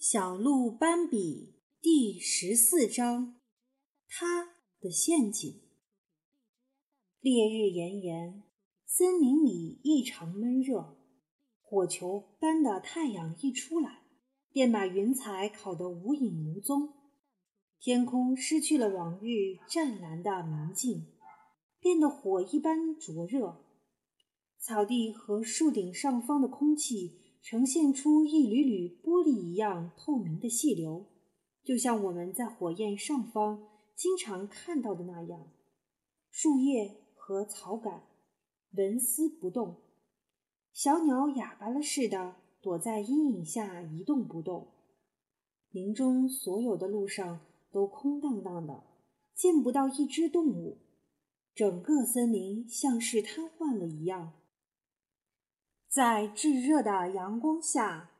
小鹿斑比第十四章：它的陷阱。烈日炎炎，森林里异常闷热，火球般的太阳一出来，便把云彩烤得无影无踪。天空失去了往日湛蓝的明净，变得火一般灼热。草地和树顶上方的空气。呈现出一缕缕玻璃一样透明的细流，就像我们在火焰上方经常看到的那样。树叶和草杆纹丝不动，小鸟哑巴了似的躲在阴影下一动不动。林中所有的路上都空荡荡的，见不到一只动物，整个森林像是瘫痪了一样。在炙热的阳光下，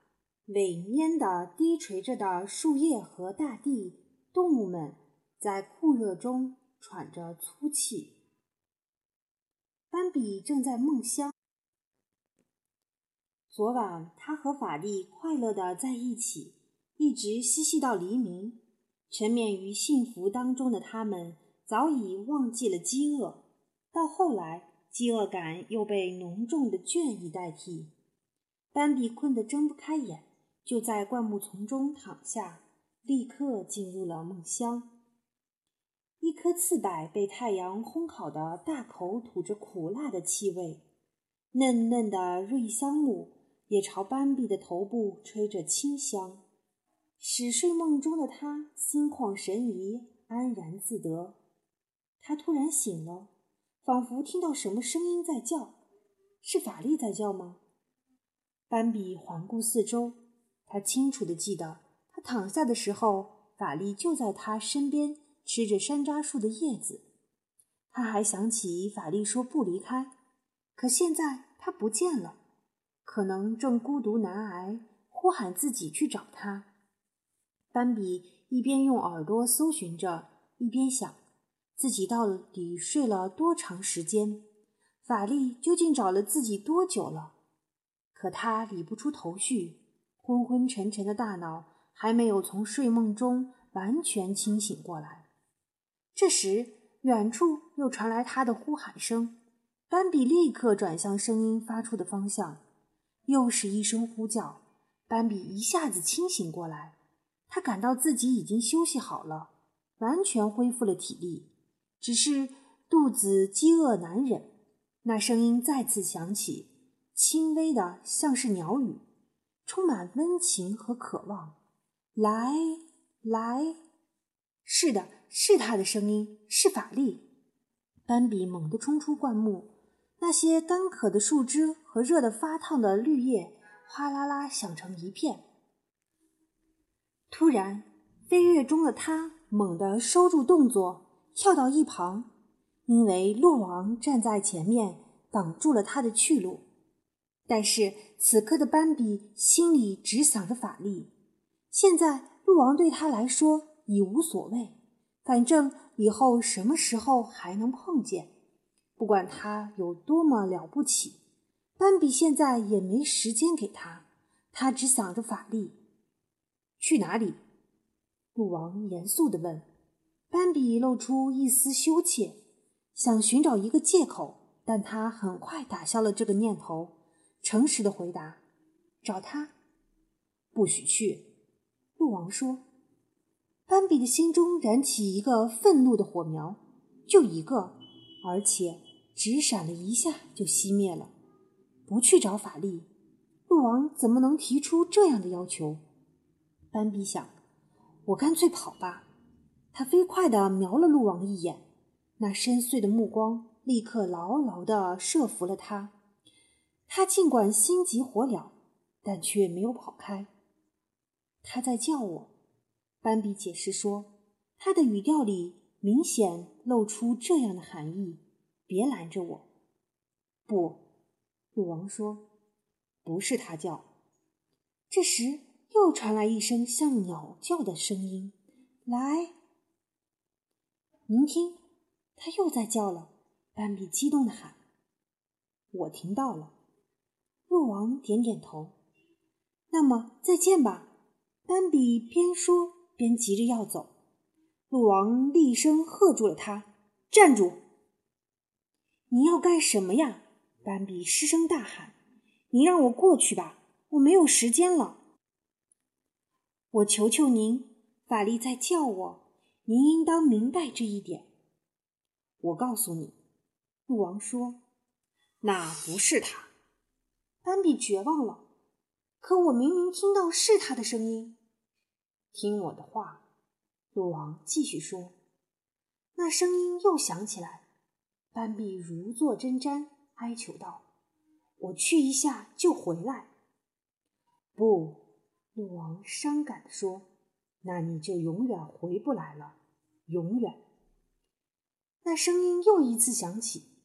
萎蔫的低垂着的树叶和大地，动物们在酷热中喘着粗气。斑比正在梦乡。昨晚，他和法力快乐的在一起，一直嬉戏到黎明。沉湎于幸福当中的他们，早已忘记了饥饿。到后来。饥饿感又被浓重的倦意代替，斑比困得睁不开眼，就在灌木丛中躺下，立刻进入了梦乡。一棵刺柏被太阳烘烤的大口吐着苦辣的气味，嫩嫩的瑞香木也朝斑比的头部吹着清香，使睡梦中的他心旷神怡，安然自得。他突然醒了。仿佛听到什么声音在叫，是法力在叫吗？斑比环顾四周，他清楚的记得，他躺下的时候，法力就在他身边吃着山楂树的叶子。他还想起法力说不离开，可现在他不见了，可能正孤独难挨，呼喊自己去找他。斑比一边用耳朵搜寻着，一边想。自己到底睡了多长时间？法力究竟找了自己多久了？可他理不出头绪，昏昏沉沉的大脑还没有从睡梦中完全清醒过来。这时，远处又传来他的呼喊声。斑比立刻转向声音发出的方向，又是一声呼叫。斑比一下子清醒过来，他感到自己已经休息好了，完全恢复了体力。只是肚子饥饿难忍，那声音再次响起，轻微的，像是鸟语，充满温情和渴望。来来，是的，是他的声音，是法力。斑比猛地冲出灌木，那些干渴的树枝和热得发烫的绿叶哗啦啦响成一片。突然，飞跃中的他猛地收住动作。跳到一旁，因为鹿王站在前面挡住了他的去路。但是此刻的斑比心里只想着法力。现在鹿王对他来说已无所谓，反正以后什么时候还能碰见，不管他有多么了不起，斑比现在也没时间给他。他只想着法力。去哪里？鹿王严肃地问。斑比露出一丝羞怯，想寻找一个借口，但他很快打消了这个念头，诚实的回答：“找他，不许去。”鹿王说。斑比的心中燃起一个愤怒的火苗，就一个，而且只闪了一下就熄灭了。不去找法力，鹿王怎么能提出这样的要求？斑比想：“我干脆跑吧。”他飞快地瞄了鹿王一眼，那深邃的目光立刻牢牢地摄服了他。他尽管心急火燎，但却没有跑开。他在叫我，斑比解释说，他的语调里明显露出这样的含义：别拦着我。不，鹿王说，不是他叫。这时又传来一声像鸟叫的声音：“来。”您听，他又在叫了。斑比激动的喊：“我听到了。”鹿王点点头。那么再见吧，斑比边说边急着要走，鹿王厉声喝住了他：“站住！你要干什么呀？”斑比失声大喊：“你让我过去吧，我没有时间了。我求求您，法力在叫我，您应当明白这一点。”我告诉你，鹿王说：“那不是他。”斑比绝望了。可我明明听到是他的声音。听我的话，鹿王继续说。那声音又响起来。斑比如坐针毡，哀求道：“我去一下就回来。”不，鹿王伤感地说：“那你就永远回不来了，永远。”那声音又一次响起，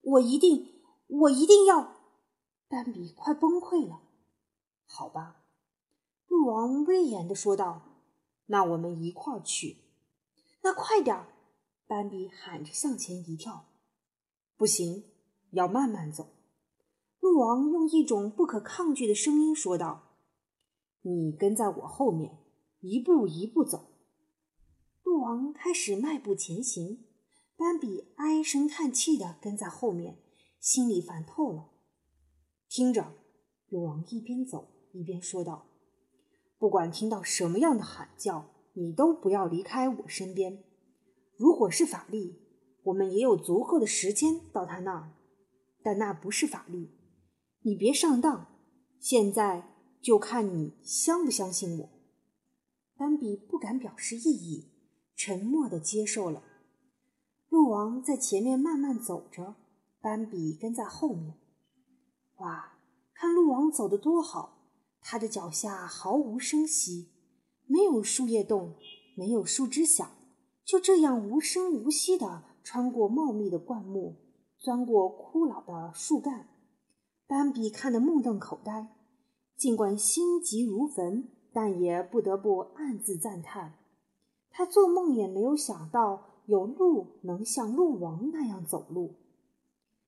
我一定，我一定要！斑比快崩溃了。好吧，鹿王威严地说道：“那我们一块儿去。”那快点儿！斑比喊着向前一跳。不行，要慢慢走。鹿王用一种不可抗拒的声音说道：“你跟在我后面，一步一步走。”开始迈步前行。斑比唉声叹气地跟在后面，心里烦透了。听着，鹿王一边走一边说道：“不管听到什么样的喊叫，你都不要离开我身边。如果是法力，我们也有足够的时间到他那儿；但那不是法力，你别上当。现在就看你相不相信我。”斑比不敢表示异议，沉默地接受了。鹿王在前面慢慢走着，斑比跟在后面。哇，看鹿王走得多好！他的脚下毫无声息，没有树叶动，没有树枝响，就这样无声无息地穿过茂密的灌木，钻过枯老的树干。斑比看得目瞪口呆，尽管心急如焚，但也不得不暗自赞叹。他做梦也没有想到。有鹿能像鹿王那样走路，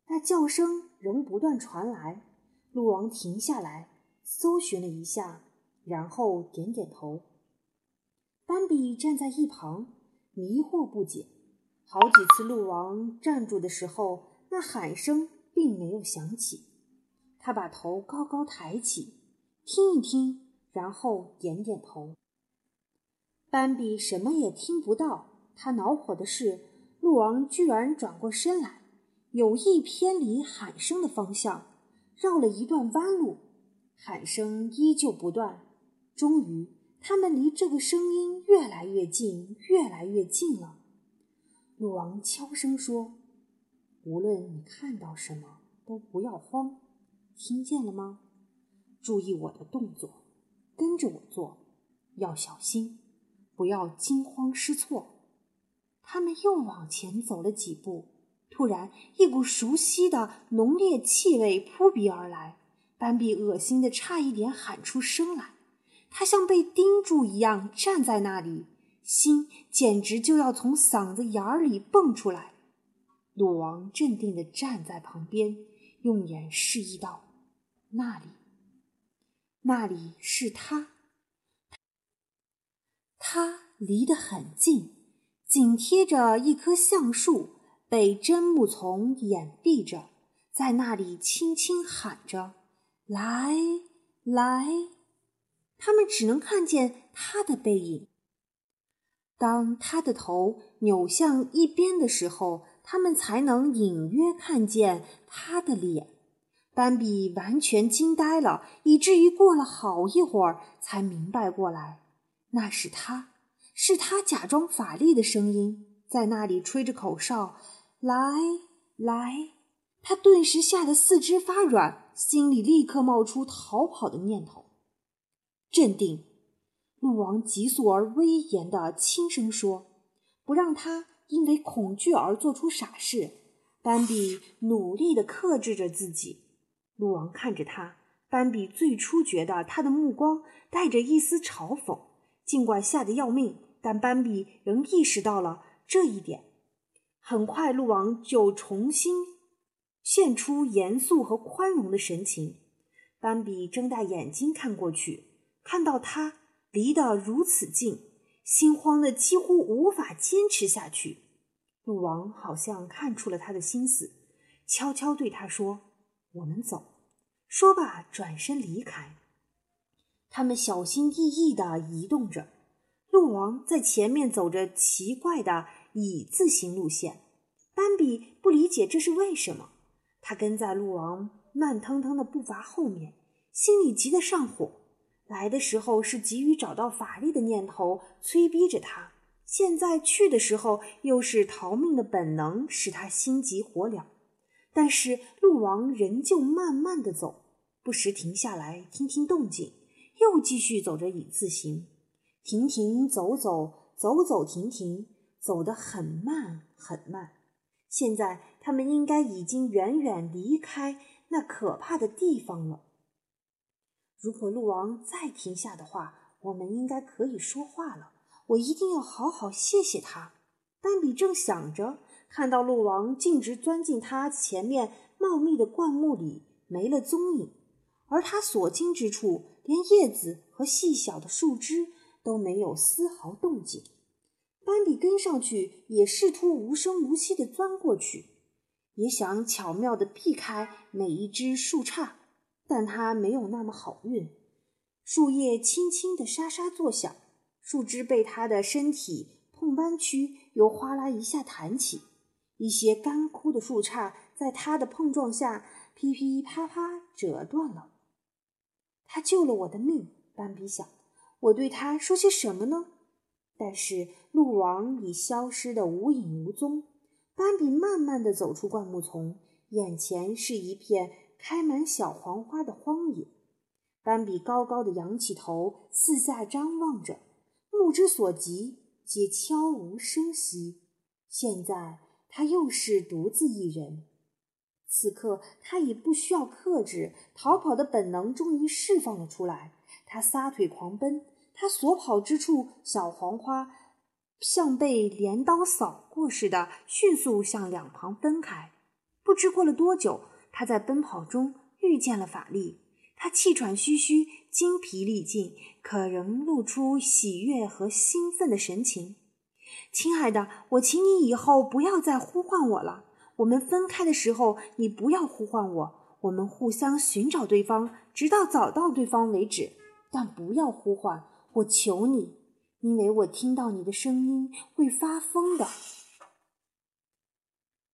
那叫声仍不断传来。鹿王停下来，搜寻了一下，然后点点头。斑比站在一旁，迷惑不解。好几次鹿王站住的时候，那喊声并没有响起。他把头高高抬起，听一听，然后点点头。斑比什么也听不到。他恼火的是，鹿王居然转过身来，有意偏离喊声的方向，绕了一段弯路。喊声依旧不断，终于，他们离这个声音越来越近，越来越近了。鹿王悄声说：“无论你看到什么，都不要慌，听见了吗？注意我的动作，跟着我做，要小心，不要惊慌失措。”他们又往前走了几步，突然，一股熟悉的浓烈气味扑鼻而来。斑比恶心的差一点喊出声来。他像被钉住一样站在那里，心简直就要从嗓子眼儿里蹦出来。鹿王镇定地站在旁边，用眼示意道：“那里，那里是他。他离得很近。”紧贴着一棵橡树，被针木丛掩蔽着，在那里轻轻喊着：“来，来！”他们只能看见他的背影。当他的头扭向一边的时候，他们才能隐约看见他的脸。斑比完全惊呆了，以至于过了好一会儿才明白过来，那是他。是他假装法力的声音，在那里吹着口哨，来来！他顿时吓得四肢发软，心里立刻冒出逃跑的念头。镇定，鹿王急速而威严的轻声说：“不让他因为恐惧而做出傻事。”斑比努力的克制着自己。鹿王看着他，斑比最初觉得他的目光带着一丝嘲讽，尽管吓得要命。但斑比仍意识到了这一点。很快，鹿王就重新现出严肃和宽容的神情。斑比睁大眼睛看过去，看到他离得如此近，心慌的几乎无法坚持下去。鹿王好像看出了他的心思，悄悄对他说：“我们走。”说罢，转身离开。他们小心翼翼地移动着，鹿王在前面走着奇怪的乙字形路线。斑比不理解这是为什么，他跟在鹿王慢腾腾的步伐后面，心里急得上火。来的时候是急于找到法力的念头催逼着他，现在去的时候又是逃命的本能使他心急火燎。但是鹿王仍旧慢慢的走，不时停下来听听动静，又继续走着蚁字形，停停走走，走走停停，走得很慢很慢。现在他们应该已经远远离开那可怕的地方了。如果鹿王再停下的话，我们应该可以说话了。我一定要好好谢谢他。丹比正想着，看到鹿王径直钻进他前面茂密的灌木里，没了踪影。而他所经之处，连叶子和细小的树枝都没有丝毫动静。斑比跟上去，也试图无声无息地钻过去，也想巧妙地避开每一只树杈。但它没有那么好运，树叶轻轻地沙沙作响，树枝被它的身体碰弯曲，又哗啦一下弹起，一些干枯的树杈在它的碰撞下噼噼啪啪折断了。他救了我的命，斑比想，我对他说些什么呢？但是鹿王已消失得无影无踪。斑比慢慢地走出灌木丛，眼前是一片。开满小黄花的荒野，斑比高高的仰起头，四下张望着，目之所及皆悄无声息。现在他又是独自一人，此刻他已不需要克制，逃跑的本能终于释放了出来。他撒腿狂奔，他所跑之处，小黄花像被镰刀扫过似的，迅速向两旁分开。不知过了多久。他在奔跑中遇见了法力，他气喘吁吁、精疲力尽，可仍露出喜悦和兴奋的神情。亲爱的，我请你以后不要再呼唤我了。我们分开的时候，你不要呼唤我。我们互相寻找对方，直到找到对方为止。但不要呼唤，我求你，因为我听到你的声音会发疯的。